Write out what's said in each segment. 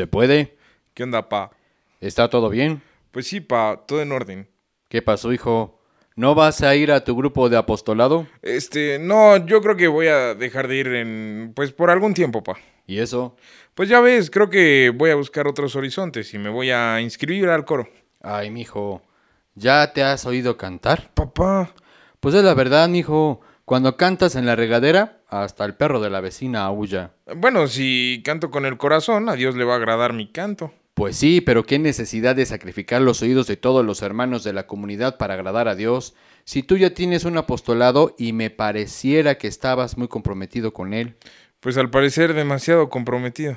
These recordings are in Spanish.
¿Se puede? ¿Qué onda, pa? ¿Está todo bien? Pues sí, pa, todo en orden. ¿Qué pasó, hijo? ¿No vas a ir a tu grupo de apostolado? Este, no, yo creo que voy a dejar de ir en, pues por algún tiempo, pa. ¿Y eso? Pues ya ves, creo que voy a buscar otros horizontes y me voy a inscribir al coro. Ay, mijo, ¿ya te has oído cantar? Papá, Pues es la verdad, mijo. Cuando cantas en la regadera, hasta el perro de la vecina aúlla. bueno, si canto con el corazón, a Dios le va a agradar mi canto. Pues sí, pero qué necesidad de sacrificar los oídos de todos los hermanos de la comunidad para agradar a Dios, si tú ya tienes un apostolado y me pareciera que estabas muy comprometido con él. Pues al parecer demasiado comprometido.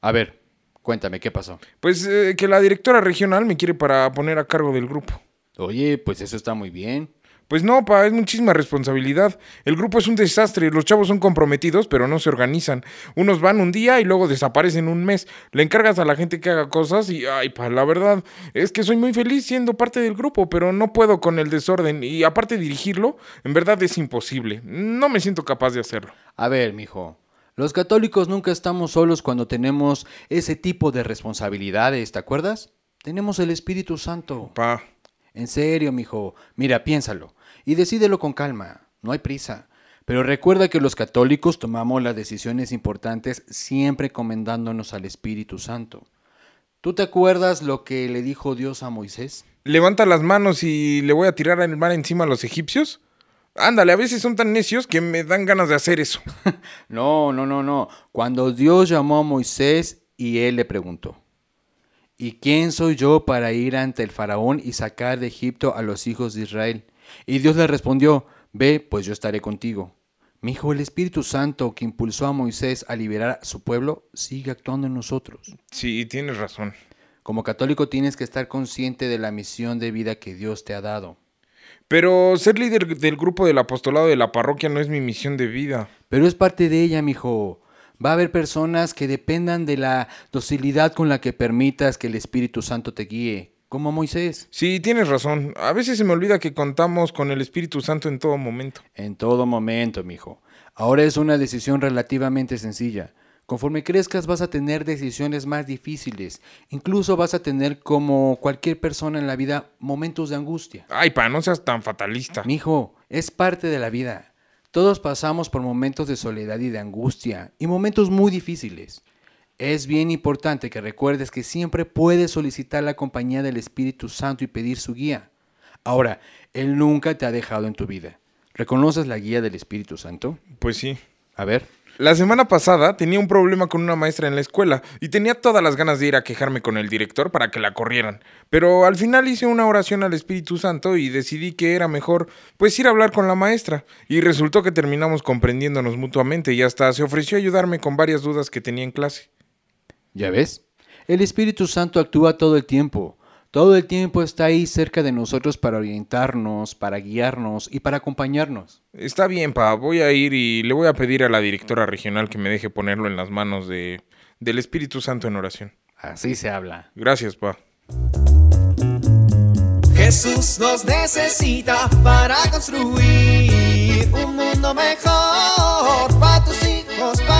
A ver, cuéntame, ¿qué pasó? Pues eh, que la directora regional me quiere para poner a cargo del grupo. Oye, pues eso está muy bien. Pues no, pa, es muchísima responsabilidad. El grupo es un desastre, los chavos son comprometidos, pero no se organizan. Unos van un día y luego desaparecen un mes. Le encargas a la gente que haga cosas y, ay, pa, la verdad es que soy muy feliz siendo parte del grupo, pero no puedo con el desorden y aparte dirigirlo, en verdad es imposible. No me siento capaz de hacerlo. A ver, mijo. Los católicos nunca estamos solos cuando tenemos ese tipo de responsabilidades, ¿te acuerdas? Tenemos el Espíritu Santo. Pa, En serio, mijo. Mira, piénsalo. Y decídelo con calma. No hay prisa. Pero recuerda que los católicos tomamos las decisiones importantes siempre encomendándonos al Espíritu Santo. ¿Tú te acuerdas lo que le dijo Dios a Moisés? levanta las manos y le voy a tirar el mar encima a los egipcios. Ándale, a veces son tan necios que me dan ganas de hacer eso. No, no, no, no. Cuando Dios llamó a Moisés y él le preguntó, ¿y quién soy yo para ir ante el faraón y sacar de Egipto a los hijos de Israel? Y Dios le respondió, ve, pues yo estaré contigo. Mi hijo, el Espíritu Santo que impulsó a Moisés a liberar a su pueblo sigue actuando en nosotros. Sí, tienes razón. Como católico tienes que estar consciente de la misión de vida que Dios te ha dado. Pero ser líder del grupo del apostolado de la parroquia no es mi misión de vida. Pero es parte de ella, mijo. Va a haber personas que dependan de la docilidad con la que permitas que el Espíritu Santo te guíe, como Moisés. Sí, tienes razón. A veces se me olvida que contamos con el Espíritu Santo en todo momento. En todo momento, mijo. Ahora es una decisión relativamente sencilla. Conforme crezcas vas a tener decisiones más difíciles. Incluso vas a tener, como cualquier persona en la vida, momentos de angustia. Ay, pa, no seas tan fatalista. Mijo, es parte de la vida. Todos pasamos por momentos de soledad y de angustia, y momentos muy difíciles. Es bien importante que recuerdes que siempre puedes solicitar la compañía del Espíritu Santo y pedir su guía. Ahora, Él nunca te ha dejado en tu vida. ¿Reconoces la guía del Espíritu Santo? Pues sí. A ver. La semana pasada tenía un problema con una maestra en la escuela y tenía todas las ganas de ir a quejarme con el director para que la corrieran. Pero al final hice una oración al Espíritu Santo y decidí que era mejor pues ir a hablar con la maestra. Y resultó que terminamos comprendiéndonos mutuamente y hasta se ofreció a ayudarme con varias dudas que tenía en clase. ¿Ya ves? El Espíritu Santo actúa todo el tiempo. Todo el tiempo está ahí cerca de nosotros para orientarnos, para guiarnos y para acompañarnos. Está bien, pa, voy a ir y le voy a pedir a la directora regional que me deje ponerlo en las manos de, del Espíritu Santo en oración. Así se habla. Gracias, pa. Jesús nos necesita para construir un mundo mejor para tus hijos, para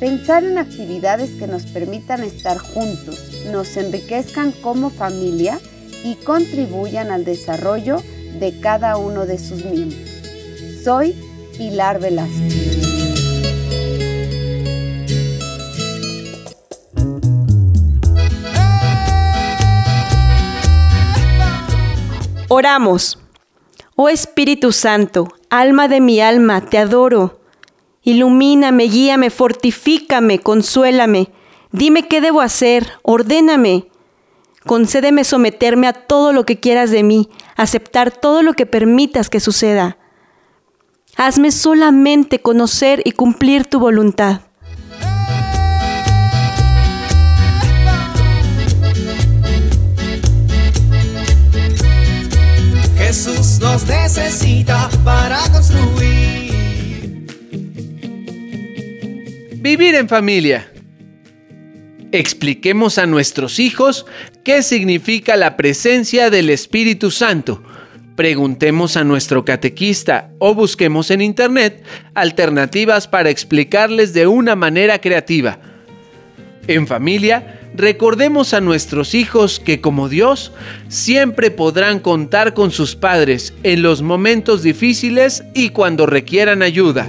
Pensar en actividades que nos permitan estar juntos, nos enriquezcan como familia y contribuyan al desarrollo de cada uno de sus miembros. Soy Pilar Velázquez. Oramos. Oh Espíritu Santo, alma de mi alma, te adoro. Ilumíname, guíame, fortifícame, consuélame. Dime qué debo hacer, ordéname. Concédeme someterme a todo lo que quieras de mí, aceptar todo lo que permitas que suceda. Hazme solamente conocer y cumplir tu voluntad. En familia. Expliquemos a nuestros hijos qué significa la presencia del Espíritu Santo. Preguntemos a nuestro catequista o busquemos en Internet alternativas para explicarles de una manera creativa. En familia, recordemos a nuestros hijos que como Dios siempre podrán contar con sus padres en los momentos difíciles y cuando requieran ayuda.